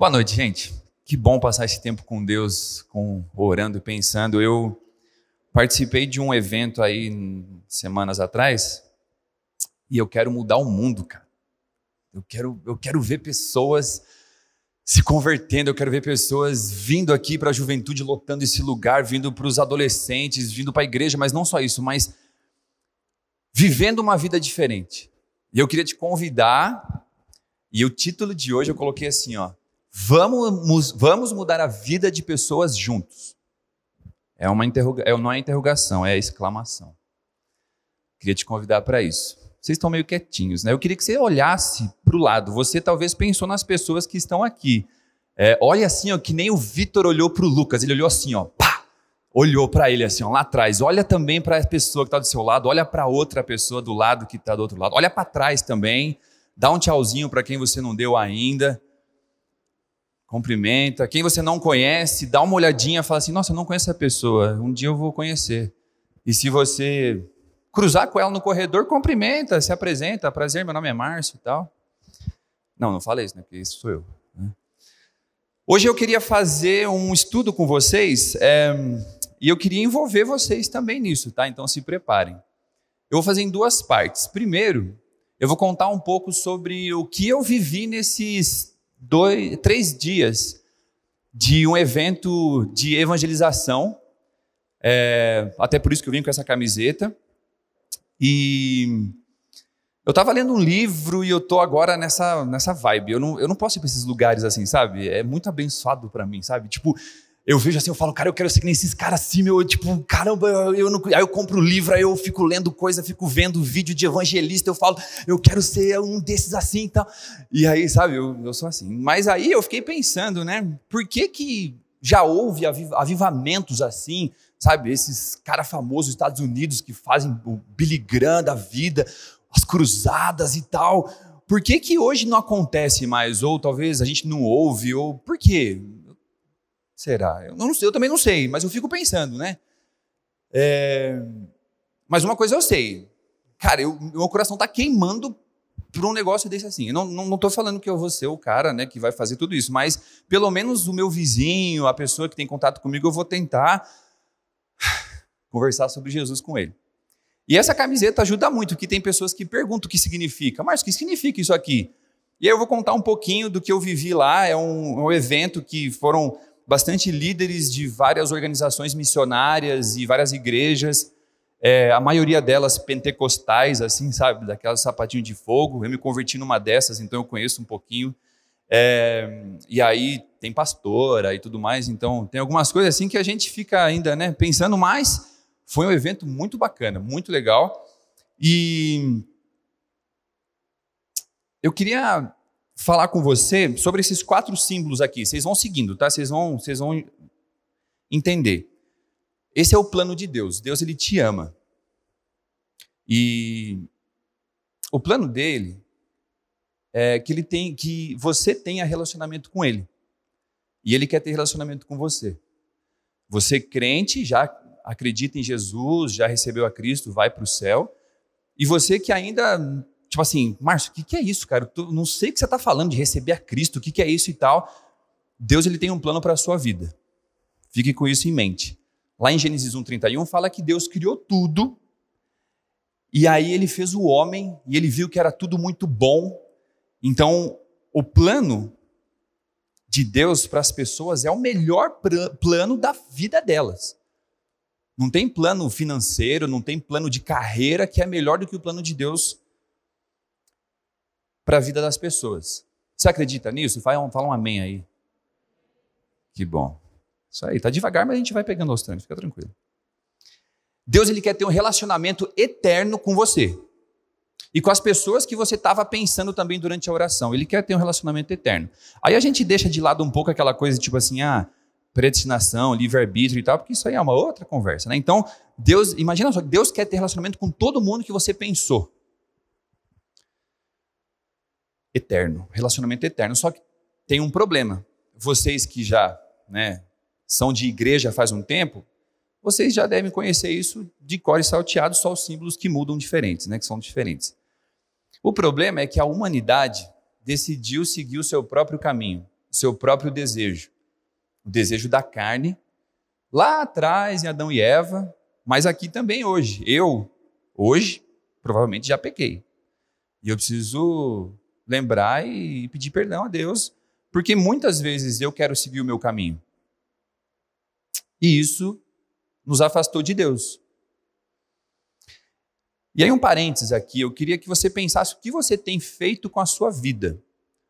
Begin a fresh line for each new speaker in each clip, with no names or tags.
Boa noite, gente. Que bom passar esse tempo com Deus, com orando e pensando. Eu participei de um evento aí semanas atrás e eu quero mudar o mundo, cara. Eu quero, eu quero ver pessoas se convertendo, eu quero ver pessoas vindo aqui para a juventude, lotando esse lugar, vindo para os adolescentes, vindo para a igreja, mas não só isso, mas vivendo uma vida diferente. E eu queria te convidar, e o título de hoje eu coloquei assim, ó, Vamos, vamos mudar a vida de pessoas juntos. É uma interroga, é, não é interrogação, é exclamação. Queria te convidar para isso. Vocês estão meio quietinhos, né? Eu queria que você olhasse para o lado. Você talvez pensou nas pessoas que estão aqui. É, olha assim, ó, que nem o Vitor olhou para o Lucas. Ele olhou assim, ó, pá! Olhou para ele assim, ó, lá atrás. Olha também para a pessoa que está do seu lado. Olha para outra pessoa do lado que está do outro lado. Olha para trás também. Dá um tchauzinho para quem você não deu ainda cumprimenta. Quem você não conhece, dá uma olhadinha, fala assim: Nossa, eu não conheço essa pessoa, um dia eu vou conhecer. E se você cruzar com ela no corredor, cumprimenta, se apresenta: Prazer, meu nome é Márcio e tal. Não, não falei isso, né? Porque isso sou eu. Né? Hoje eu queria fazer um estudo com vocês é, e eu queria envolver vocês também nisso, tá? Então se preparem. Eu vou fazer em duas partes. Primeiro, eu vou contar um pouco sobre o que eu vivi nesses dois, três dias de um evento de evangelização. É, até por isso que eu vim com essa camiseta. E eu estava lendo um livro e eu tô agora nessa, nessa vibe. Eu não, eu não posso ir para esses lugares assim, sabe? É muito abençoado para mim, sabe? Tipo, eu vejo assim, eu falo, cara, eu quero ser que nem esses caras assim, meu, tipo, caramba, eu não. Aí eu compro o livro, aí eu fico lendo coisa, fico vendo vídeo de evangelista, eu falo, eu quero ser um desses assim e tal. E aí, sabe, eu, eu sou assim. Mas aí eu fiquei pensando, né, por que que já houve avivamentos assim, sabe, esses caras famosos dos Estados Unidos que fazem o Billy Graham da vida, as cruzadas e tal. Por que que hoje não acontece mais? Ou talvez a gente não ouve, ou por quê? Será? Eu, não eu também não sei, mas eu fico pensando, né? É... Mas uma coisa eu sei. Cara, eu, meu coração está queimando por um negócio desse assim. Eu não estou não, não falando que eu vou ser o cara né, que vai fazer tudo isso, mas pelo menos o meu vizinho, a pessoa que tem contato comigo, eu vou tentar conversar sobre Jesus com ele. E essa camiseta ajuda muito, porque tem pessoas que perguntam o que significa. Mas o que significa isso aqui? E aí eu vou contar um pouquinho do que eu vivi lá. É um, um evento que foram bastante líderes de várias organizações missionárias e várias igrejas, é, a maioria delas pentecostais, assim, sabe, daquelas sapatinhos de fogo. Eu me converti numa dessas, então eu conheço um pouquinho. É, e aí tem pastora e tudo mais, então tem algumas coisas assim que a gente fica ainda né, pensando, mas foi um evento muito bacana, muito legal. E eu queria falar com você sobre esses quatro símbolos aqui. Vocês vão seguindo, tá? Vocês vão, vocês vão entender. Esse é o plano de Deus. Deus ele te ama. E o plano dele é que ele tem que você tenha relacionamento com ele. E ele quer ter relacionamento com você. Você crente, já acredita em Jesus, já recebeu a Cristo, vai para o céu. E você que ainda tipo assim, Márcio, o que, que é isso, cara? Eu não sei o que você está falando de receber a Cristo, o que, que é isso e tal. Deus ele tem um plano para a sua vida. Fique com isso em mente. Lá em Gênesis 1:31 fala que Deus criou tudo e aí ele fez o homem e ele viu que era tudo muito bom. Então, o plano de Deus para as pessoas é o melhor plano da vida delas. Não tem plano financeiro, não tem plano de carreira que é melhor do que o plano de Deus para a vida das pessoas. Você acredita nisso? Fala um, fala um amém aí. Que bom. Isso aí, tá devagar, mas a gente vai pegando aos trancos, fica tranquilo. Deus ele quer ter um relacionamento eterno com você. E com as pessoas que você estava pensando também durante a oração. Ele quer ter um relacionamento eterno. Aí a gente deixa de lado um pouco aquela coisa tipo assim, ah, predestinação, livre-arbítrio e tal, porque isso aí é uma outra conversa, né? Então, Deus, imagina só, Deus quer ter relacionamento com todo mundo que você pensou. Eterno, relacionamento eterno. Só que tem um problema. Vocês que já, né, são de igreja faz um tempo, vocês já devem conhecer isso de cor e salteado, só os símbolos que mudam diferentes, né, que são diferentes. O problema é que a humanidade decidiu seguir o seu próprio caminho, o seu próprio desejo o desejo da carne, lá atrás em Adão e Eva, mas aqui também hoje. Eu, hoje, provavelmente já pequei. E eu preciso lembrar e pedir perdão a Deus, porque muitas vezes eu quero seguir o meu caminho. E isso nos afastou de Deus. E aí, um parênteses aqui, eu queria que você pensasse o que você tem feito com a sua vida,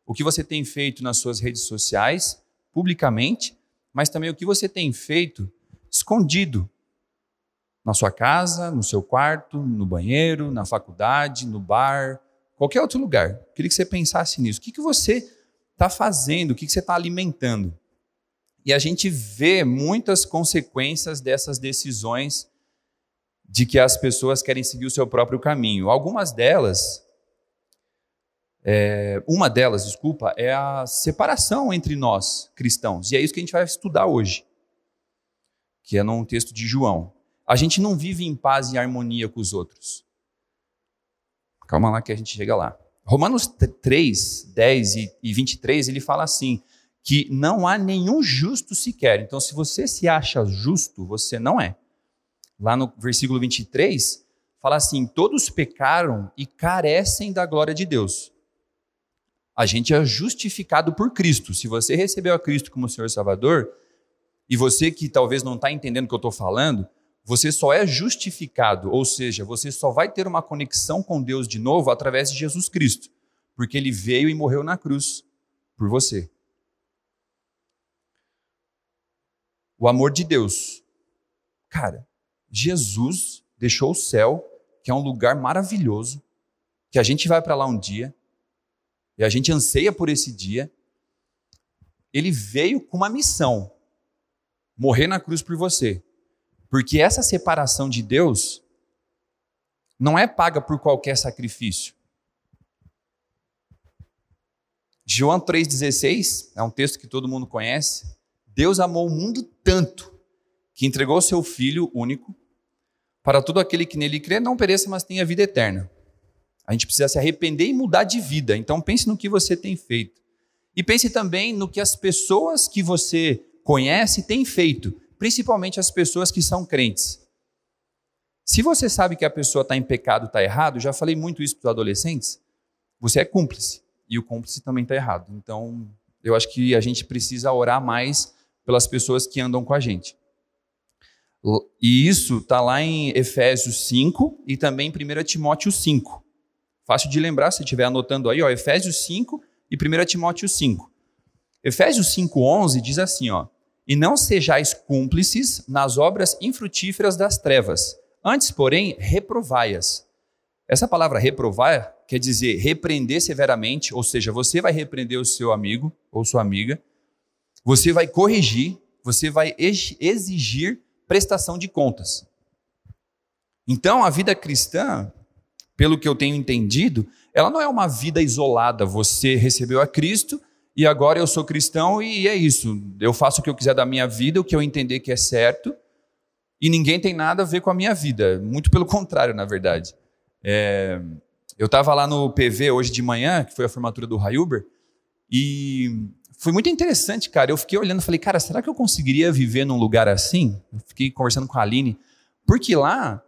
o que você tem feito nas suas redes sociais, publicamente, mas também o que você tem feito escondido na sua casa, no seu quarto, no banheiro, na faculdade, no bar, qualquer outro lugar. Queria que você pensasse nisso. O que, que você está fazendo? O que, que você está alimentando? E a gente vê muitas consequências dessas decisões de que as pessoas querem seguir o seu próprio caminho. Algumas delas é, uma delas, desculpa, é a separação entre nós cristãos. E é isso que a gente vai estudar hoje, que é num texto de João. A gente não vive em paz e harmonia com os outros. Calma lá que a gente chega lá. Romanos 3, 10 e 23, ele fala assim: que não há nenhum justo sequer. Então, se você se acha justo, você não é. Lá no versículo 23, fala assim: todos pecaram e carecem da glória de Deus a gente é justificado por Cristo. Se você recebeu a Cristo como Senhor Salvador, e você que talvez não está entendendo o que eu estou falando, você só é justificado, ou seja, você só vai ter uma conexão com Deus de novo através de Jesus Cristo, porque ele veio e morreu na cruz por você. O amor de Deus. Cara, Jesus deixou o céu, que é um lugar maravilhoso, que a gente vai para lá um dia, e a gente anseia por esse dia, ele veio com uma missão: morrer na cruz por você. Porque essa separação de Deus não é paga por qualquer sacrifício. João 3,16 é um texto que todo mundo conhece. Deus amou o mundo tanto que entregou o seu Filho único para todo aquele que nele crê não pereça, mas tenha vida eterna. A gente precisa se arrepender e mudar de vida. Então pense no que você tem feito. E pense também no que as pessoas que você conhece têm feito, principalmente as pessoas que são crentes. Se você sabe que a pessoa está em pecado, está errado, já falei muito isso para os adolescentes, você é cúmplice. E o cúmplice também está errado. Então, eu acho que a gente precisa orar mais pelas pessoas que andam com a gente. E isso está lá em Efésios 5 e também em 1 Timóteo 5. Fácil de lembrar, se estiver anotando aí, ó, Efésios 5 e 1 Timóteo 5. Efésios 5,11 diz assim: ó, E não sejais cúmplices nas obras infrutíferas das trevas, antes, porém, reprovai-as. Essa palavra reprovar quer dizer repreender severamente, ou seja, você vai repreender o seu amigo ou sua amiga, você vai corrigir, você vai exigir prestação de contas. Então, a vida cristã pelo que eu tenho entendido, ela não é uma vida isolada. Você recebeu a Cristo e agora eu sou cristão e é isso. Eu faço o que eu quiser da minha vida, o que eu entender que é certo, e ninguém tem nada a ver com a minha vida. Muito pelo contrário, na verdade. É... eu estava lá no PV hoje de manhã, que foi a formatura do Rayuber, e foi muito interessante, cara. Eu fiquei olhando e falei, cara, será que eu conseguiria viver num lugar assim? Eu fiquei conversando com a Aline, porque lá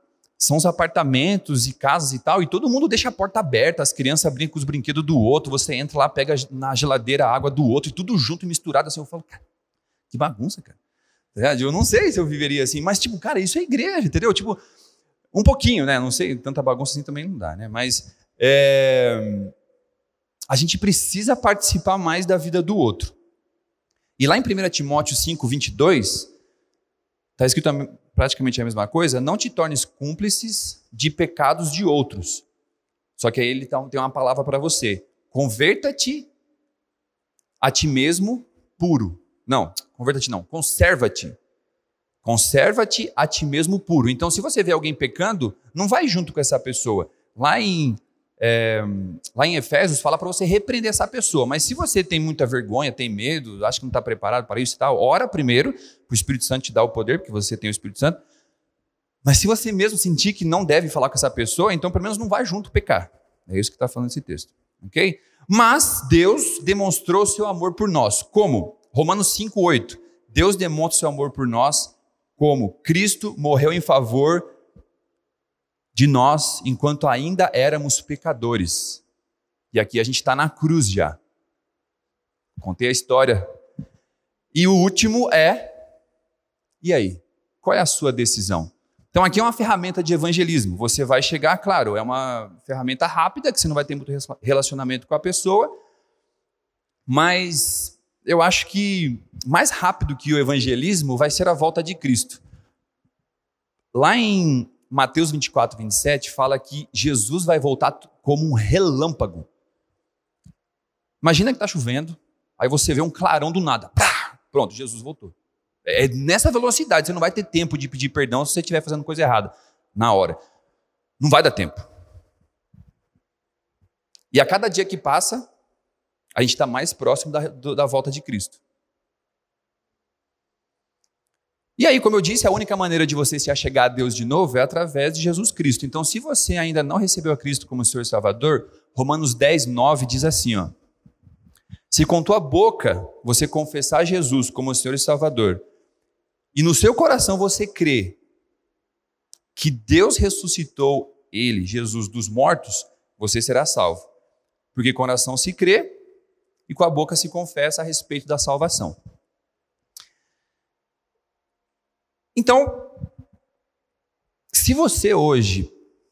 são os apartamentos e casas e tal, e todo mundo deixa a porta aberta, as crianças brincam com os brinquedos do outro, você entra lá, pega na geladeira a água do outro, e tudo junto, misturado, assim, eu falo, cara, que bagunça, cara. Tá eu não sei se eu viveria assim, mas, tipo, cara, isso é igreja, entendeu? Tipo, um pouquinho, né? Não sei, tanta bagunça assim também não dá, né? Mas é, a gente precisa participar mais da vida do outro. E lá em 1 Timóteo 5, 22, está escrito praticamente a mesma coisa, não te tornes cúmplices de pecados de outros. Só que aí ele então tem uma palavra para você: converta-te a ti mesmo puro. Não, converta-te não, conserva-te. Conserva-te a ti mesmo puro. Então, se você vê alguém pecando, não vai junto com essa pessoa. Lá em, é, lá em Efésios fala para você repreender essa pessoa. Mas se você tem muita vergonha, tem medo, acha que não está preparado para isso e tal, ora primeiro, para o Espírito Santo te dar o poder, porque você tem o Espírito Santo. Mas se você mesmo sentir que não deve falar com essa pessoa, então pelo menos não vai junto pecar. É isso que está falando esse texto. Ok? Mas Deus demonstrou seu amor por nós. Como? Romanos 5,8. Deus demonstra seu amor por nós como Cristo morreu em favor de nós enquanto ainda éramos pecadores. E aqui a gente está na cruz já. Contei a história. E o último é. E aí? Qual é a sua decisão? Então, aqui é uma ferramenta de evangelismo. Você vai chegar, claro, é uma ferramenta rápida, que você não vai ter muito relacionamento com a pessoa, mas eu acho que mais rápido que o evangelismo vai ser a volta de Cristo. Lá em Mateus 24, 27, fala que Jesus vai voltar como um relâmpago. Imagina que está chovendo, aí você vê um clarão do nada. Pá, pronto, Jesus voltou. É nessa velocidade, você não vai ter tempo de pedir perdão se você estiver fazendo coisa errada na hora. Não vai dar tempo. E a cada dia que passa, a gente está mais próximo da, da volta de Cristo. E aí, como eu disse, a única maneira de você se achegar a Deus de novo é através de Jesus Cristo. Então, se você ainda não recebeu a Cristo como Senhor e Salvador, Romanos 10, 9 diz assim: ó, Se com tua boca você confessar Jesus como Senhor e Salvador, e no seu coração você crê que Deus ressuscitou ele, Jesus, dos mortos, você será salvo. Porque com o coração se crê e com a boca se confessa a respeito da salvação. Então, se você hoje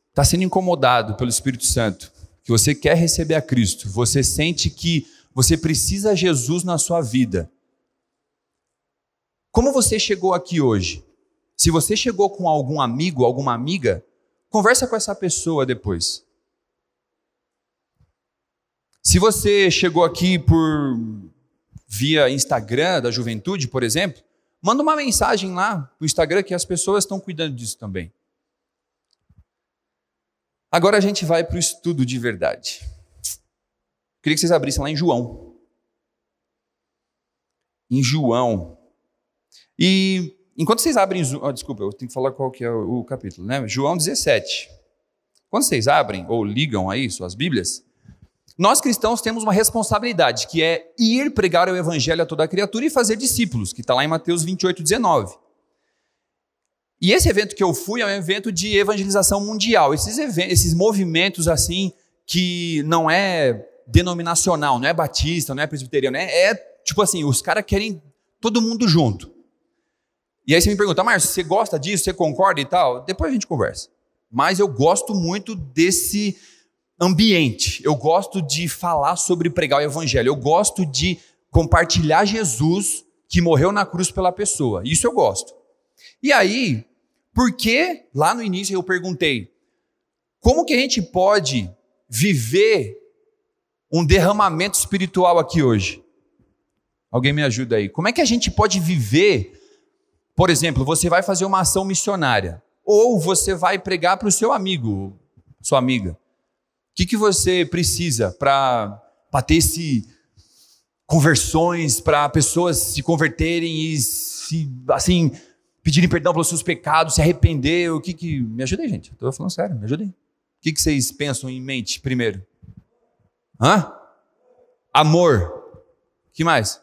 está sendo incomodado pelo Espírito Santo, que você quer receber a Cristo, você sente que você precisa de Jesus na sua vida, como você chegou aqui hoje? Se você chegou com algum amigo, alguma amiga, conversa com essa pessoa depois. Se você chegou aqui por via Instagram da juventude, por exemplo, manda uma mensagem lá no Instagram que as pessoas estão cuidando disso também. Agora a gente vai para o estudo de verdade. Queria que vocês abrissem lá em João. Em João. E enquanto vocês abrem. Oh, desculpa, eu tenho que falar qual que é o, capítulo, né? João 17. Quando vocês abrem ou ligam aí suas Bíblias, nós cristãos temos uma responsabilidade, que é ir pregar o evangelho a toda a criatura e fazer discípulos, que está lá em Mateus 28, 19. E esse evento que eu fui é um evento de evangelização mundial. Esses, eventos, esses movimentos assim, que não é denominacional, não é batista, não é presbiteriano, é, é tipo assim, os caras querem todo mundo junto. E aí você me pergunta, Márcio, você gosta disso, você concorda e tal? Depois a gente conversa. Mas eu gosto muito desse ambiente. Eu gosto de falar sobre pregar o evangelho. Eu gosto de compartilhar Jesus que morreu na cruz pela pessoa. Isso eu gosto. E aí, por que lá no início eu perguntei como que a gente pode viver um derramamento espiritual aqui hoje? Alguém me ajuda aí. Como é que a gente pode viver, por exemplo, você vai fazer uma ação missionária ou você vai pregar para o seu amigo, sua amiga. O que, que você precisa para ter esse conversões, para pessoas se converterem e se, assim, pedirem perdão pelos seus pecados, se arrepender? O que que... Me ajudem, gente. Estou falando sério, me ajudem. O que, que vocês pensam em mente primeiro? Hã? Amor. O que mais?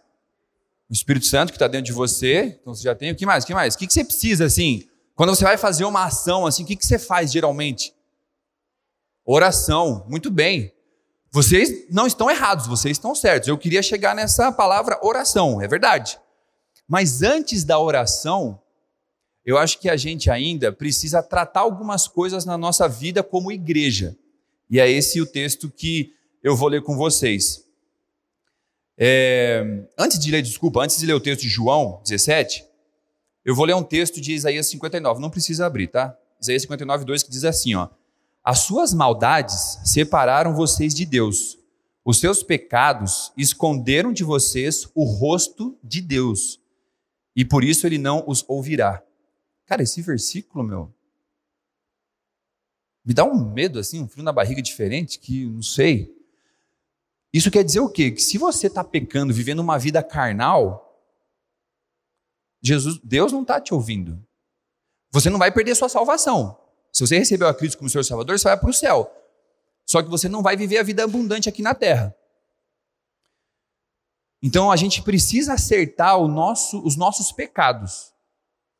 O Espírito Santo que está dentro de você, então você já tem. O que mais? O que mais? O que, que você precisa, assim? Quando você vai fazer uma ação, assim, o que, que você faz geralmente? Oração, muito bem. Vocês não estão errados, vocês estão certos. Eu queria chegar nessa palavra oração, é verdade. Mas antes da oração, eu acho que a gente ainda precisa tratar algumas coisas na nossa vida como igreja. E é esse o texto que eu vou ler com vocês. É, antes de ler, desculpa, antes de ler o texto de João 17, eu vou ler um texto de Isaías 59. Não precisa abrir, tá? Isaías 59, 2, que diz assim: ó. As suas maldades separaram vocês de Deus. Os seus pecados esconderam de vocês o rosto de Deus. E por isso ele não os ouvirá. Cara, esse versículo, meu, me dá um medo assim, um frio na barriga diferente que não sei. Isso quer dizer o quê? Que se você está pecando, vivendo uma vida carnal, Jesus, Deus não está te ouvindo. Você não vai perder sua salvação. Se você recebeu a Cristo como Senhor Salvador, você vai para o céu. Só que você não vai viver a vida abundante aqui na terra. Então a gente precisa acertar nosso, os nossos pecados.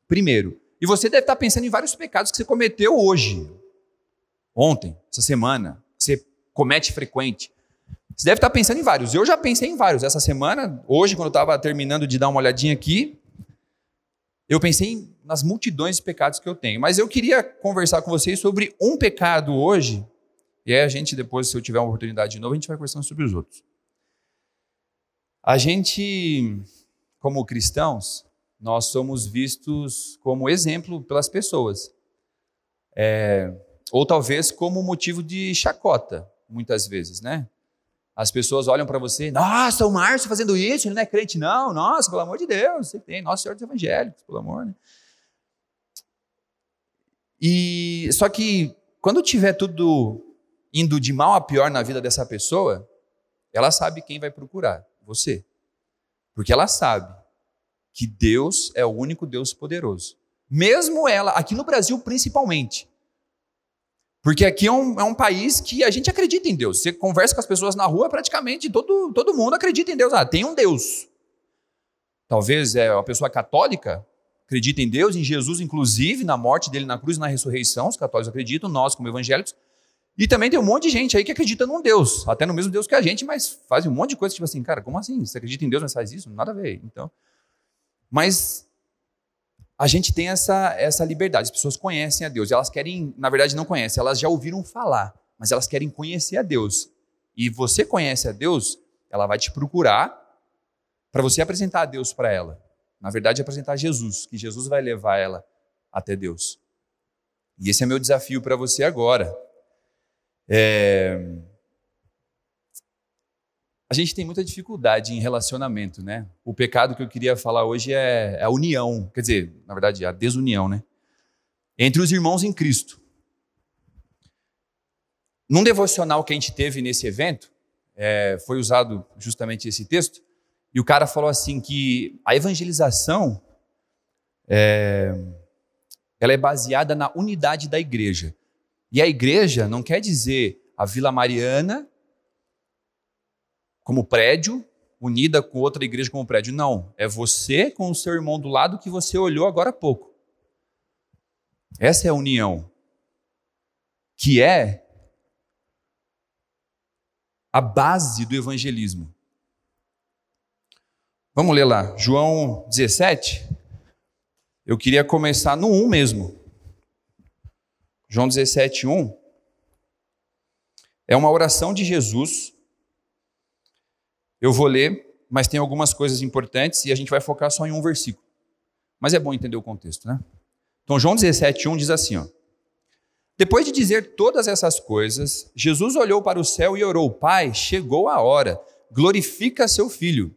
Primeiro. E você deve estar pensando em vários pecados que você cometeu hoje, ontem, essa semana, que você comete frequente. Você deve estar pensando em vários. Eu já pensei em vários. Essa semana, hoje, quando eu estava terminando de dar uma olhadinha aqui, eu pensei nas multidões de pecados que eu tenho. Mas eu queria conversar com vocês sobre um pecado hoje. E aí a gente, depois, se eu tiver uma oportunidade de novo, a gente vai conversando sobre os outros. A gente, como cristãos, nós somos vistos como exemplo pelas pessoas. É, ou talvez como motivo de chacota, muitas vezes, né? As pessoas olham para você, nossa, o Márcio fazendo isso, ele não é crente, não, nossa, pelo amor de Deus, você tem, nossa Senhora dos Evangélicos, pelo amor, né? E só que quando tiver tudo indo de mal a pior na vida dessa pessoa, ela sabe quem vai procurar, você. Porque ela sabe que Deus é o único Deus poderoso. Mesmo ela, aqui no Brasil principalmente, porque aqui é um, é um, país que a gente acredita em Deus. Você conversa com as pessoas na rua, praticamente todo, todo mundo acredita em Deus. Ah, tem um Deus. Talvez é uma pessoa católica acredita em Deus, em Jesus, inclusive, na morte dele na cruz e na ressurreição. Os católicos acreditam, nós, como evangélicos. E também tem um monte de gente aí que acredita num Deus, até no mesmo Deus que a gente, mas faz um monte de coisa, tipo assim, cara, como assim? Você acredita em Deus, mas faz isso? Nada a ver. Então, mas a gente tem essa, essa liberdade. As pessoas conhecem a Deus. Elas querem, na verdade, não conhecem, elas já ouviram falar, mas elas querem conhecer a Deus. E você conhece a Deus, ela vai te procurar para você apresentar a Deus para ela. Na verdade, apresentar Jesus, que Jesus vai levar ela até Deus. E esse é meu desafio para você agora. É... A gente tem muita dificuldade em relacionamento, né? O pecado que eu queria falar hoje é a união, quer dizer, na verdade, a desunião, né? Entre os irmãos em Cristo. Num devocional que a gente teve nesse evento, é, foi usado justamente esse texto, e o cara falou assim que a evangelização é, ela é baseada na unidade da igreja. E a igreja não quer dizer a Vila Mariana como prédio, unida com outra igreja como prédio. Não, é você com o seu irmão do lado que você olhou agora há pouco. Essa é a união, que é a base do evangelismo. Vamos ler lá, João 17. Eu queria começar no 1 mesmo. João 17, 1. É uma oração de Jesus eu vou ler, mas tem algumas coisas importantes e a gente vai focar só em um versículo. Mas é bom entender o contexto, né? Então, João 17, 1 diz assim: ó, Depois de dizer todas essas coisas, Jesus olhou para o céu e orou: Pai, chegou a hora, glorifica seu filho,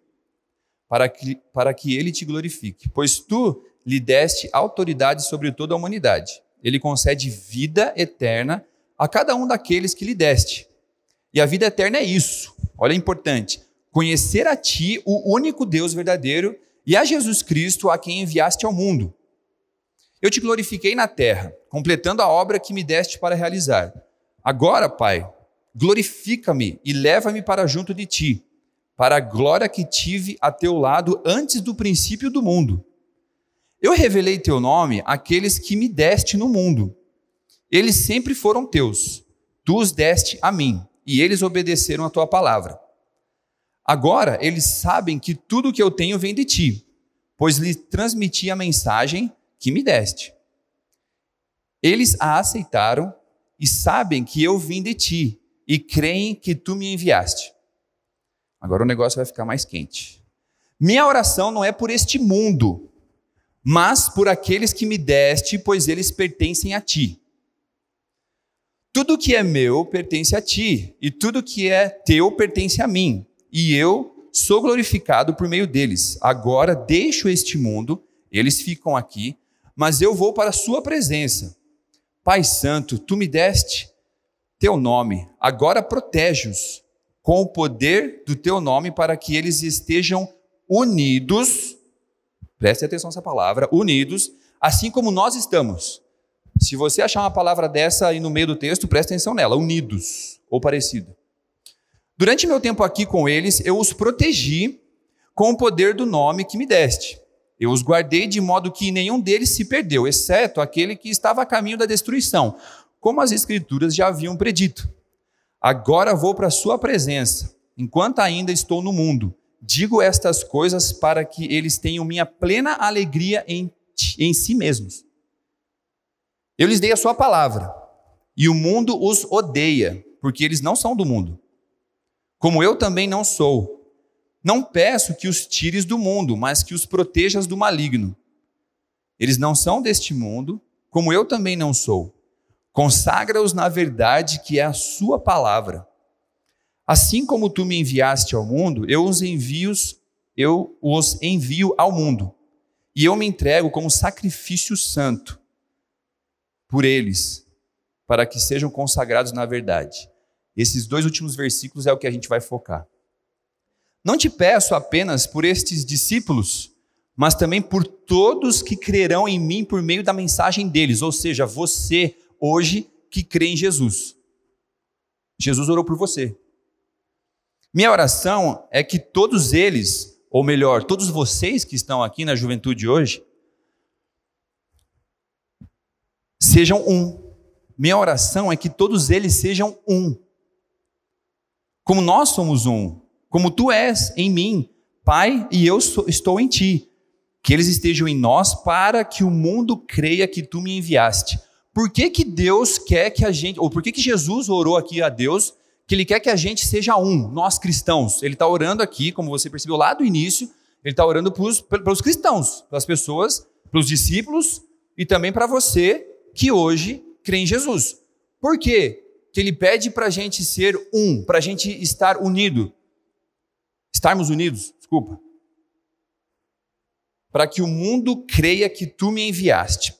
para que, para que ele te glorifique, pois tu lhe deste autoridade sobre toda a humanidade. Ele concede vida eterna a cada um daqueles que lhe deste. E a vida eterna é isso. Olha, é importante conhecer a ti, o único Deus verdadeiro, e a Jesus Cristo, a quem enviaste ao mundo. Eu te glorifiquei na terra, completando a obra que me deste para realizar. Agora, Pai, glorifica-me e leva-me para junto de ti, para a glória que tive a teu lado antes do princípio do mundo. Eu revelei teu nome àqueles que me deste no mundo. Eles sempre foram teus. Tu os deste a mim, e eles obedeceram a tua palavra. Agora eles sabem que tudo o que eu tenho vem de ti, pois lhe transmiti a mensagem que me deste. Eles a aceitaram e sabem que eu vim de ti e creem que tu me enviaste. Agora o negócio vai ficar mais quente. Minha oração não é por este mundo, mas por aqueles que me deste, pois eles pertencem a ti. Tudo que é meu pertence a ti, e tudo que é teu pertence a mim, e eu sou glorificado por meio deles. Agora deixo este mundo, eles ficam aqui, mas eu vou para a sua presença. Pai Santo, tu me deste teu nome, agora protege-os com o poder do teu nome para que eles estejam unidos. Preste atenção nessa palavra, unidos, assim como nós estamos. Se você achar uma palavra dessa aí no meio do texto, preste atenção nela, unidos ou parecido. Durante meu tempo aqui com eles, eu os protegi com o poder do nome que me deste. Eu os guardei de modo que nenhum deles se perdeu, exceto aquele que estava a caminho da destruição, como as Escrituras já haviam predito. Agora vou para a sua presença, enquanto ainda estou no mundo. Digo estas coisas para que eles tenham minha plena alegria em, em si mesmos. Eu lhes dei a sua palavra, e o mundo os odeia, porque eles não são do mundo, como eu também não sou. Não peço que os tires do mundo, mas que os protejas do maligno. Eles não são deste mundo, como eu também não sou. Consagra-os na verdade que é a sua palavra. Assim como tu me enviaste ao mundo, eu os envio, eu os envio ao mundo. E eu me entrego como sacrifício santo por eles, para que sejam consagrados na verdade. Esses dois últimos versículos é o que a gente vai focar. Não te peço apenas por estes discípulos, mas também por todos que crerão em mim por meio da mensagem deles, ou seja, você hoje que crê em Jesus. Jesus orou por você. Minha oração é que todos eles, ou melhor, todos vocês que estão aqui na juventude hoje, sejam um. Minha oração é que todos eles sejam um. Como nós somos um, como tu és em mim, Pai, e eu estou em ti. Que eles estejam em nós para que o mundo creia que tu me enviaste. Por que, que Deus quer que a gente, ou por que, que Jesus orou aqui a Deus, que Ele quer que a gente seja um, nós cristãos? Ele está orando aqui, como você percebeu lá do início, Ele está orando para os cristãos, para as pessoas, para os discípulos e também para você que hoje crê em Jesus. Por quê? Que ele pede para a gente ser um, para a gente estar unido. Estarmos unidos, desculpa. Para que o mundo creia que tu me enviaste.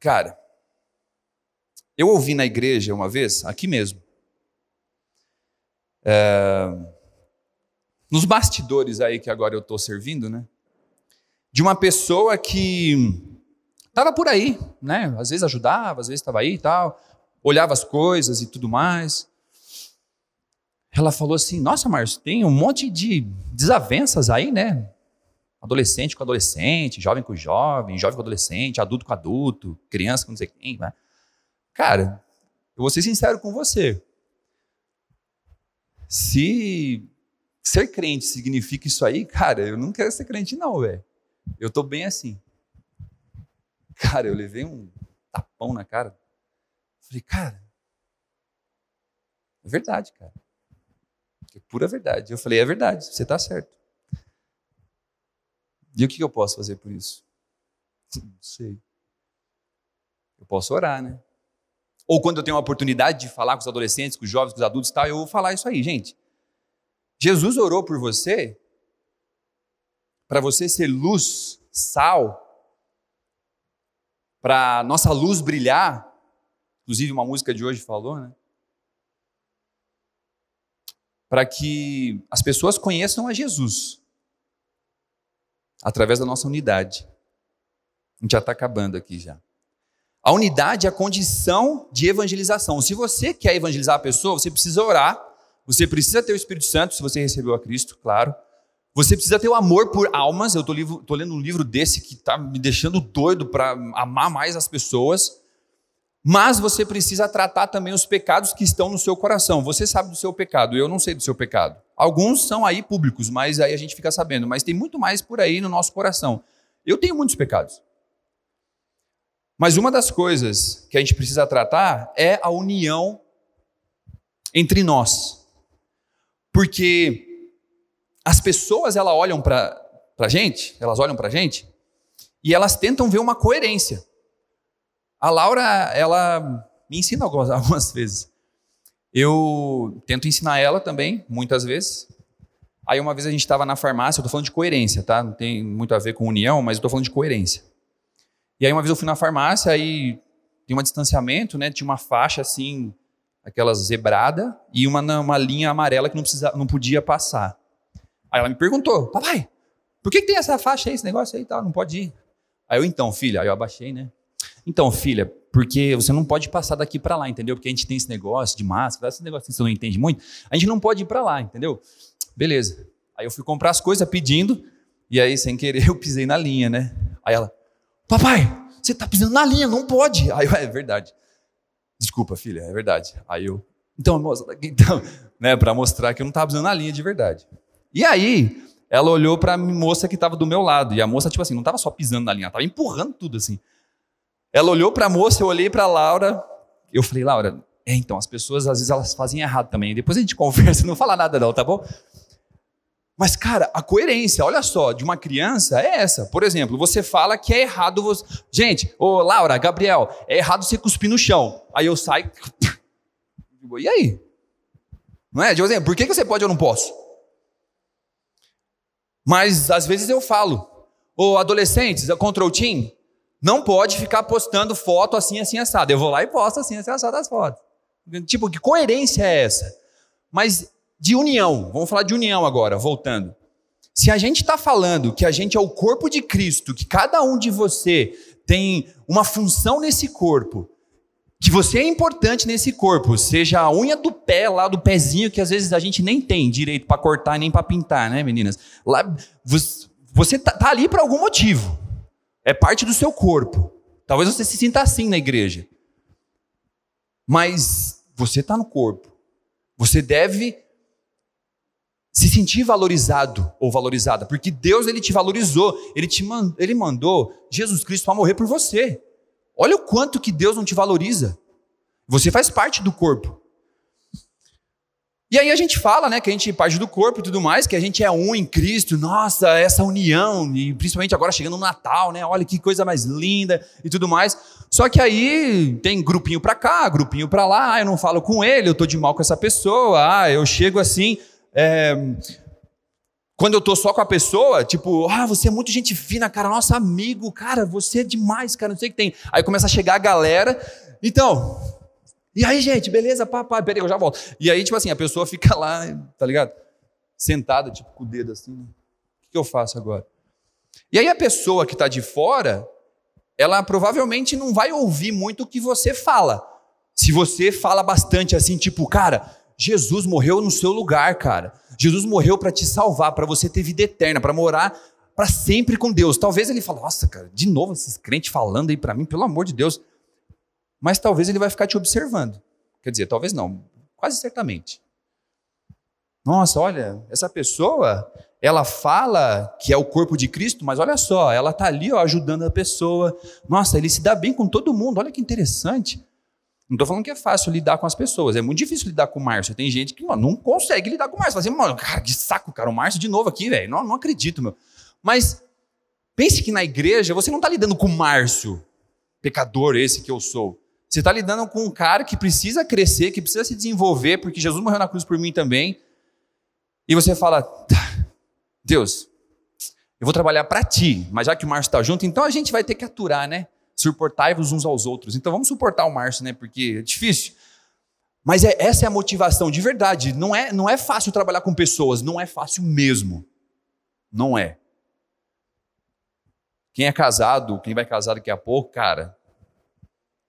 Cara, eu ouvi na igreja uma vez, aqui mesmo, é, nos bastidores aí que agora eu estou servindo, né? de uma pessoa que estava por aí, né? Às vezes ajudava, às vezes estava aí e tal, olhava as coisas e tudo mais. Ela falou assim: Nossa, Márcio, tem um monte de desavenças aí, né? Adolescente com adolescente, jovem com jovem, jovem com adolescente, adulto com adulto, criança com não sei quem. Né? Cara, eu vou ser sincero com você. Se ser crente significa isso aí, cara, eu não quero ser crente, não, velho. Eu tô bem assim. Cara, eu levei um tapão na cara. Falei, cara, é verdade, cara. É pura verdade. Eu falei, é verdade, você está certo. E o que eu posso fazer por isso? Não sei. Eu posso orar, né? Ou quando eu tenho a oportunidade de falar com os adolescentes, com os jovens, com os adultos e tal, eu vou falar isso aí, gente. Jesus orou por você para você ser luz, sal, para nossa luz brilhar, inclusive uma música de hoje falou, né? Para que as pessoas conheçam a Jesus através da nossa unidade. A gente já está acabando aqui já. A unidade é a condição de evangelização. Se você quer evangelizar a pessoa, você precisa orar, você precisa ter o Espírito Santo, se você recebeu a Cristo, claro. Você precisa ter o amor por almas. Eu estou lendo um livro desse que está me deixando doido para amar mais as pessoas. Mas você precisa tratar também os pecados que estão no seu coração. Você sabe do seu pecado, eu não sei do seu pecado. Alguns são aí públicos, mas aí a gente fica sabendo. Mas tem muito mais por aí no nosso coração. Eu tenho muitos pecados. Mas uma das coisas que a gente precisa tratar é a união entre nós. Porque as pessoas elas olham para a gente, elas olham para a gente e elas tentam ver uma coerência. A Laura, ela me ensina algumas, algumas vezes. Eu tento ensinar ela também, muitas vezes. Aí uma vez a gente estava na farmácia, eu estou falando de coerência, tá? Não tem muito a ver com união, mas eu estou falando de coerência. E aí uma vez eu fui na farmácia, aí tem um distanciamento, né? Tinha uma faixa assim, aquela zebrada, e uma, uma linha amarela que não, precisa, não podia passar. Aí ela me perguntou, papai, por que, que tem essa faixa aí, esse negócio aí e tal? Não pode ir. Aí eu, então, filha, aí eu abaixei, né? Então, filha, porque você não pode passar daqui para lá, entendeu? Porque a gente tem esse negócio de máscara, esse negócio que você não entende muito, a gente não pode ir para lá, entendeu? Beleza. Aí eu fui comprar as coisas pedindo, e aí, sem querer, eu pisei na linha, né? Aí ela, papai, você tá pisando na linha, não pode. Aí eu, é verdade. Desculpa, filha, é verdade. Aí eu, então, moça, então, né, para mostrar que eu não estava pisando na linha de verdade. E aí, ela olhou para a moça que estava do meu lado, e a moça, tipo assim, não estava só pisando na linha, estava empurrando tudo assim. Ela olhou para a moça, eu olhei para a Laura, eu falei, Laura, é, então, as pessoas às vezes elas fazem errado também, depois a gente conversa, não fala nada não, tá bom? Mas, cara, a coerência, olha só, de uma criança é essa. Por exemplo, você fala que é errado você. Gente, ô Laura, Gabriel, é errado você cuspir no chão. Aí eu saio. E aí? Não é? Tipo assim, por que você pode e eu não posso? Mas às vezes eu falo, ô adolescentes, control team, não pode ficar postando foto assim, assim, assado. Eu vou lá e posto assim, assim, assado as fotos. Tipo, que coerência é essa? Mas de união, vamos falar de união agora, voltando. Se a gente está falando que a gente é o corpo de Cristo, que cada um de você tem uma função nesse corpo, que você é importante nesse corpo, seja a unha do pé lá do pezinho que às vezes a gente nem tem direito para cortar nem para pintar, né, meninas? Lá você tá, tá ali por algum motivo. É parte do seu corpo. Talvez você se sinta assim na igreja. Mas você está no corpo. Você deve se sentir valorizado ou valorizada, porque Deus ele te valorizou, ele te mand, ele mandou Jesus Cristo para morrer por você. Olha o quanto que Deus não te valoriza. Você faz parte do corpo. E aí a gente fala, né, que a gente é parte do corpo e tudo mais, que a gente é um em Cristo. Nossa, essa união e principalmente agora chegando no Natal, né? Olha que coisa mais linda e tudo mais. Só que aí tem grupinho para cá, grupinho para lá. Ah, eu não falo com ele, eu tô de mal com essa pessoa. Ah, eu chego assim, é, quando eu tô só com a pessoa, tipo, ah, você é muito gente fina, cara, nosso amigo, cara, você é demais, cara, não sei o que tem. Aí começa a chegar a galera, então, e aí, gente, beleza, papai, peraí, eu já volto. E aí, tipo assim, a pessoa fica lá, tá ligado? Sentada, tipo, com o dedo assim, né? o que eu faço agora? E aí a pessoa que está de fora, ela provavelmente não vai ouvir muito o que você fala. Se você fala bastante assim, tipo, cara, Jesus morreu no seu lugar, cara. Jesus morreu para te salvar, para você ter vida eterna, para morar para sempre com Deus. Talvez ele fale, nossa, cara, de novo esses crentes falando aí para mim, pelo amor de Deus. Mas talvez ele vai ficar te observando. Quer dizer, talvez não, quase certamente. Nossa, olha, essa pessoa, ela fala que é o corpo de Cristo, mas olha só, ela está ali ó, ajudando a pessoa. Nossa, ele se dá bem com todo mundo, olha que interessante. Não estou falando que é fácil lidar com as pessoas, é muito difícil lidar com o Márcio. Tem gente que mano, não consegue lidar com o Márcio. Fala assim, mano, cara, que saco, cara, o Márcio de novo aqui, velho. Não, não acredito, meu. Mas pense que na igreja você não está lidando com o Márcio, pecador esse que eu sou. Você está lidando com um cara que precisa crescer, que precisa se desenvolver, porque Jesus morreu na cruz por mim também. E você fala, tá, Deus, eu vou trabalhar para ti, mas já que o Márcio está junto, então a gente vai ter que aturar, né? Suportai-vos uns aos outros. Então vamos suportar o Márcio, né? Porque é difícil. Mas é, essa é a motivação de verdade. Não é, não é fácil trabalhar com pessoas, não é fácil mesmo. Não é. Quem é casado, quem vai casar daqui a pouco, cara,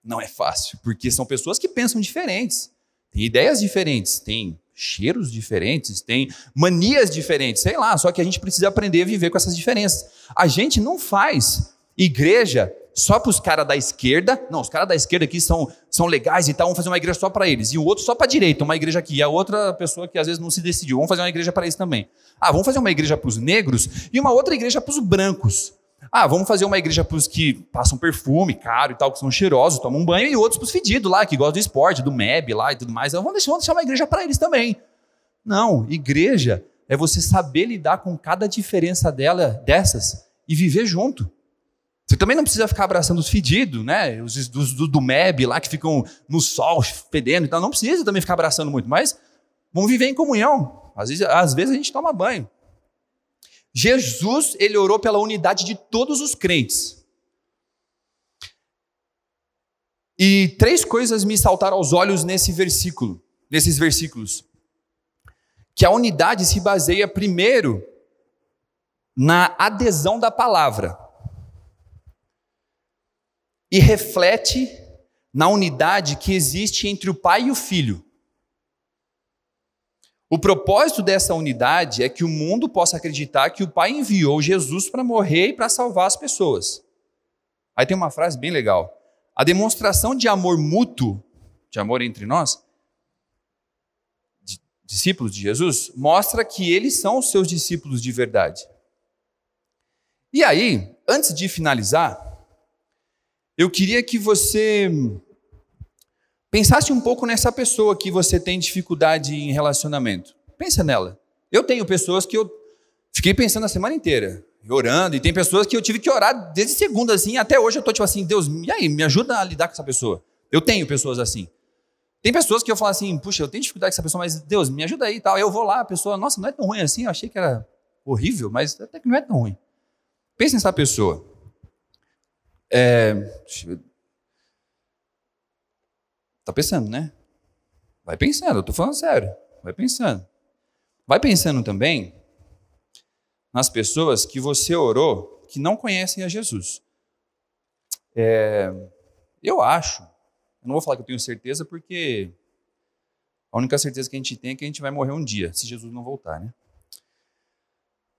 não é fácil, porque são pessoas que pensam diferentes, têm ideias diferentes, têm cheiros diferentes, têm manias diferentes, sei lá, só que a gente precisa aprender a viver com essas diferenças. A gente não faz igreja só para os caras da esquerda. Não, os caras da esquerda aqui são, são legais e tal, vamos fazer uma igreja só para eles. E o outro só para a direita, uma igreja aqui. E a outra pessoa que às vezes não se decidiu, vamos fazer uma igreja para eles também. Ah, vamos fazer uma igreja para os negros e uma outra igreja para os brancos. Ah, vamos fazer uma igreja para os que passam perfume caro e tal, que são cheirosos, tomam um banho, e outros para os fedidos lá, que gostam do esporte, do MEB lá e tudo mais. Então, vamos deixar, vamos deixar uma igreja para eles também. Não, igreja é você saber lidar com cada diferença dela, dessas e viver junto. Também não precisa ficar abraçando os fedidos, né? Os do, do MEB lá que ficam no sol fedendo, então não precisa também ficar abraçando muito, mas vamos viver em comunhão. Às vezes, às vezes a gente toma banho. Jesus, ele orou pela unidade de todos os crentes. E três coisas me saltaram aos olhos nesse versículo, nesses versículos. Que a unidade se baseia primeiro na adesão da palavra e reflete na unidade que existe entre o pai e o filho. O propósito dessa unidade é que o mundo possa acreditar que o Pai enviou Jesus para morrer e para salvar as pessoas. Aí tem uma frase bem legal. A demonstração de amor mútuo, de amor entre nós, discípulos de Jesus, mostra que eles são os seus discípulos de verdade. E aí, antes de finalizar, eu queria que você pensasse um pouco nessa pessoa que você tem dificuldade em relacionamento. Pensa nela. Eu tenho pessoas que eu fiquei pensando a semana inteira, orando, e tem pessoas que eu tive que orar desde segunda, assim, até hoje eu tô tipo assim, Deus, e aí, me ajuda a lidar com essa pessoa. Eu tenho pessoas assim. Tem pessoas que eu falo assim, puxa, eu tenho dificuldade com essa pessoa, mas Deus, me ajuda aí e tal. Eu vou lá, a pessoa, nossa, não é tão ruim assim, eu achei que era horrível, mas até que não é tão ruim. Pensa nessa pessoa. É, Tá pensando, né? Vai pensando, eu tô falando sério. Vai pensando. Vai pensando também nas pessoas que você orou que não conhecem a Jesus. É, eu acho, eu não vou falar que eu tenho certeza, porque a única certeza que a gente tem é que a gente vai morrer um dia, se Jesus não voltar, né?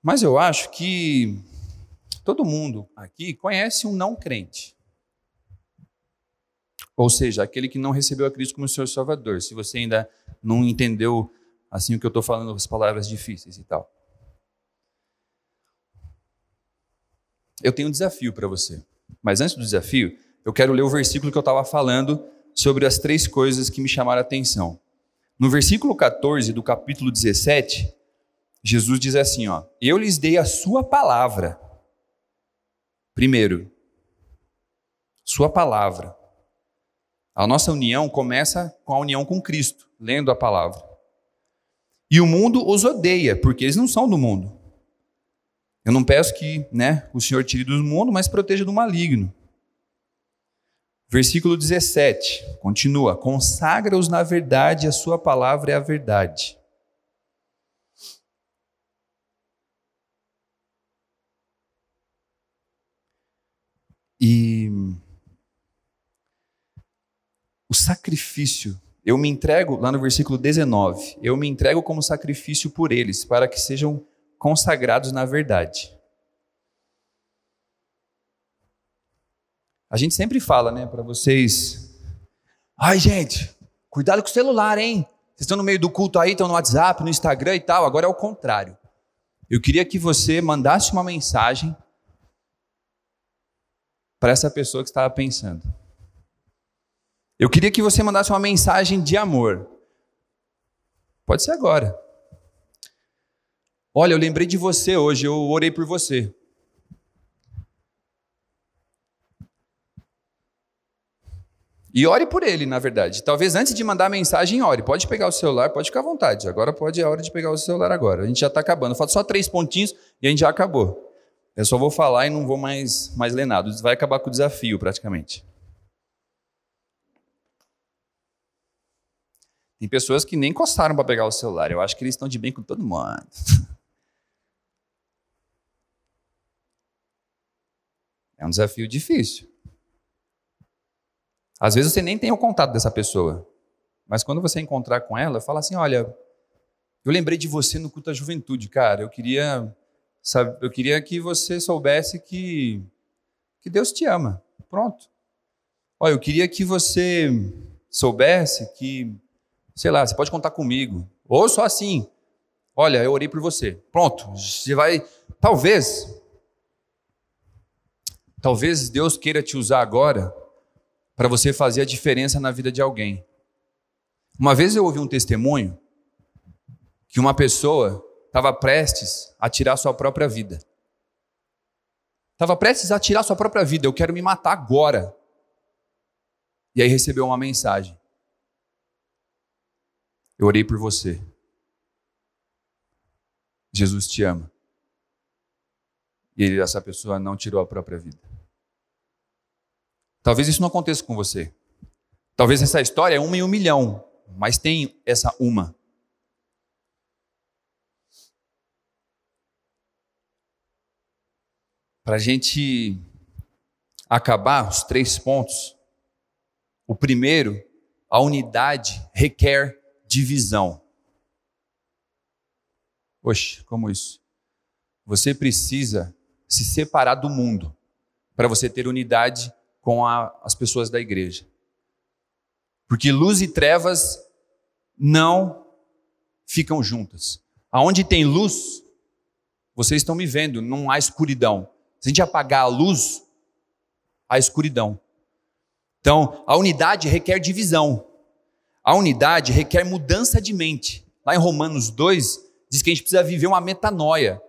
Mas eu acho que todo mundo aqui conhece um não crente. Ou seja, aquele que não recebeu a Cristo como seu Salvador. Se você ainda não entendeu assim o que eu estou falando, as palavras difíceis e tal. Eu tenho um desafio para você. Mas antes do desafio, eu quero ler o versículo que eu estava falando sobre as três coisas que me chamaram a atenção. No versículo 14 do capítulo 17, Jesus diz assim: ó, Eu lhes dei a sua palavra. Primeiro, sua palavra. A nossa união começa com a união com Cristo, lendo a palavra. E o mundo os odeia, porque eles não são do mundo. Eu não peço que né, o Senhor tire do mundo, mas proteja do maligno. Versículo 17, continua: Consagra-os na verdade, a sua palavra é a verdade. E o sacrifício. Eu me entrego, lá no versículo 19, eu me entrego como sacrifício por eles, para que sejam consagrados na verdade. A gente sempre fala, né, para vocês. Ai, gente, cuidado com o celular, hein? Vocês estão no meio do culto aí, estão no WhatsApp, no Instagram e tal. Agora é o contrário. Eu queria que você mandasse uma mensagem para essa pessoa que estava pensando. Eu queria que você mandasse uma mensagem de amor. Pode ser agora. Olha, eu lembrei de você hoje, eu orei por você. E ore por ele, na verdade. Talvez antes de mandar a mensagem, ore. Pode pegar o celular, pode ficar à vontade. Agora pode, é hora de pegar o celular agora. A gente já está acabando. Falta só três pontinhos e a gente já acabou. Eu só vou falar e não vou mais, mais ler nada. Vai acabar com o desafio, praticamente. Tem pessoas que nem encostaram para pegar o celular. Eu acho que eles estão de bem com todo mundo. É um desafio difícil. Às vezes você nem tem o contato dessa pessoa. Mas quando você encontrar com ela, fala assim: olha, eu lembrei de você no culto da juventude, cara. Eu queria, sabe, eu queria que você soubesse que, que Deus te ama. Pronto. Olha, eu queria que você soubesse que sei lá, você pode contar comigo. Ou só assim, olha, eu orei por você. Pronto, você vai. Talvez, talvez Deus queira te usar agora para você fazer a diferença na vida de alguém. Uma vez eu ouvi um testemunho que uma pessoa estava prestes a tirar sua própria vida. estava prestes a tirar sua própria vida, eu quero me matar agora. E aí recebeu uma mensagem. Eu orei por você. Jesus te ama. E ele, essa pessoa não tirou a própria vida. Talvez isso não aconteça com você. Talvez essa história é uma em um milhão, mas tem essa uma. Para a gente acabar os três pontos, o primeiro, a unidade requer divisão. Oxe, como isso? Você precisa se separar do mundo para você ter unidade com a, as pessoas da igreja. Porque luz e trevas não ficam juntas. Aonde tem luz, vocês estão me vendo, não há escuridão. Se a gente apagar a luz, há escuridão. Então, a unidade requer divisão. A unidade requer mudança de mente. Lá em Romanos 2, diz que a gente precisa viver uma metanoia.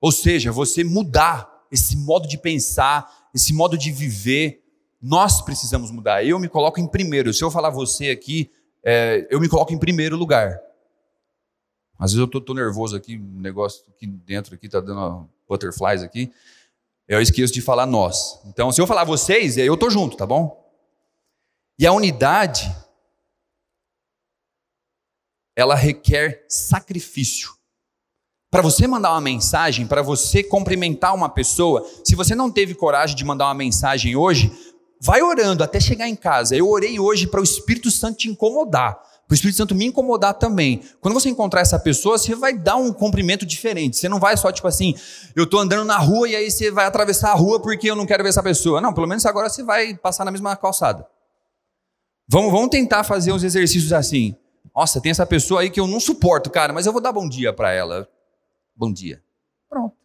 Ou seja, você mudar esse modo de pensar, esse modo de viver. Nós precisamos mudar. Eu me coloco em primeiro. Se eu falar você aqui, é, eu me coloco em primeiro lugar. Às vezes eu estou nervoso aqui, o negócio aqui dentro aqui está dando butterflies aqui. Eu esqueço de falar nós. Então, se eu falar vocês, eu estou junto, tá bom? E a unidade, ela requer sacrifício. Para você mandar uma mensagem, para você cumprimentar uma pessoa, se você não teve coragem de mandar uma mensagem hoje, vai orando até chegar em casa. Eu orei hoje para o Espírito Santo te incomodar, para o Espírito Santo me incomodar também. Quando você encontrar essa pessoa, você vai dar um cumprimento diferente. Você não vai só tipo assim, eu estou andando na rua e aí você vai atravessar a rua porque eu não quero ver essa pessoa. Não, pelo menos agora você vai passar na mesma calçada. Vamos, vamos tentar fazer uns exercícios assim. Nossa, tem essa pessoa aí que eu não suporto, cara, mas eu vou dar bom dia para ela bom dia. Pronto.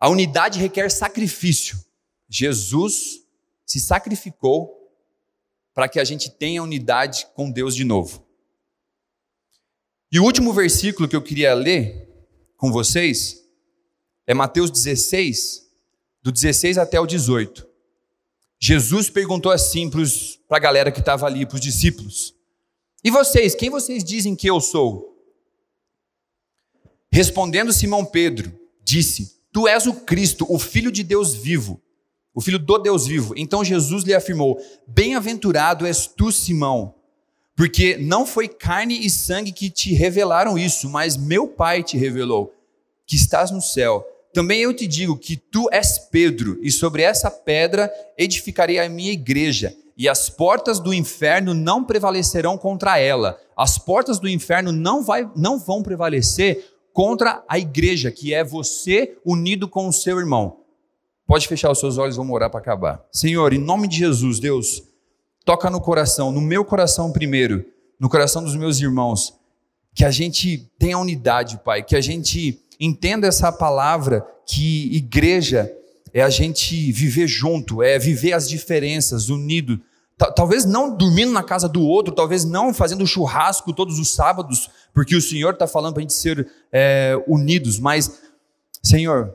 A unidade requer sacrifício. Jesus se sacrificou para que a gente tenha unidade com Deus de novo. E o último versículo que eu queria ler com vocês é Mateus 16, do 16 até o 18. Jesus perguntou assim para a galera que estava ali, para os discípulos: E vocês, quem vocês dizem que eu sou? Respondendo Simão Pedro, disse: Tu és o Cristo, o Filho de Deus vivo, o Filho do Deus vivo. Então Jesus lhe afirmou: Bem-aventurado és tu, Simão, porque não foi carne e sangue que te revelaram isso, mas meu Pai te revelou, que estás no céu. Também eu te digo que tu és Pedro, e sobre essa pedra edificarei a minha igreja, e as portas do inferno não prevalecerão contra ela. As portas do inferno não, vai, não vão prevalecer contra a igreja, que é você unido com o seu irmão. Pode fechar os seus olhos, vamos orar para acabar. Senhor, em nome de Jesus, Deus, toca no coração, no meu coração primeiro, no coração dos meus irmãos, que a gente tenha unidade, Pai, que a gente entenda essa palavra que igreja é a gente viver junto, é viver as diferenças, unido. Talvez não dormindo na casa do outro, talvez não fazendo churrasco todos os sábados, porque o Senhor está falando para a gente ser é, unidos, mas, Senhor,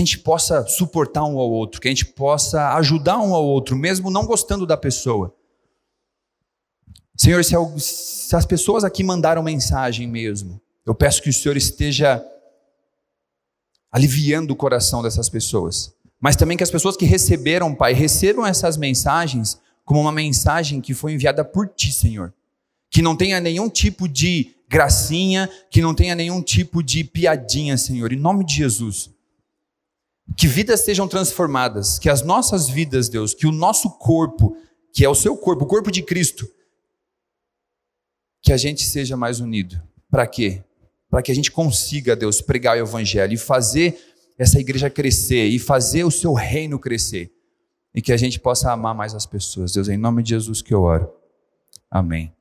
gente possa suportar um ao outro, que a gente possa ajudar um ao outro, mesmo não gostando da pessoa. Senhor, se, se as pessoas aqui mandaram mensagem mesmo, eu peço que o Senhor esteja aliviando o coração dessas pessoas, mas também que as pessoas que receberam, Pai, recebam essas mensagens como uma mensagem que foi enviada por Ti, Senhor, que não tenha nenhum tipo de gracinha, que não tenha nenhum tipo de piadinha, Senhor, em nome de Jesus. Que vidas sejam transformadas, que as nossas vidas, Deus, que o nosso corpo, que é o seu corpo, o corpo de Cristo, que a gente seja mais unido. Para quê? Para que a gente consiga, Deus, pregar o Evangelho e fazer essa igreja crescer e fazer o seu reino crescer. E que a gente possa amar mais as pessoas. Deus, em nome de Jesus que eu oro. Amém.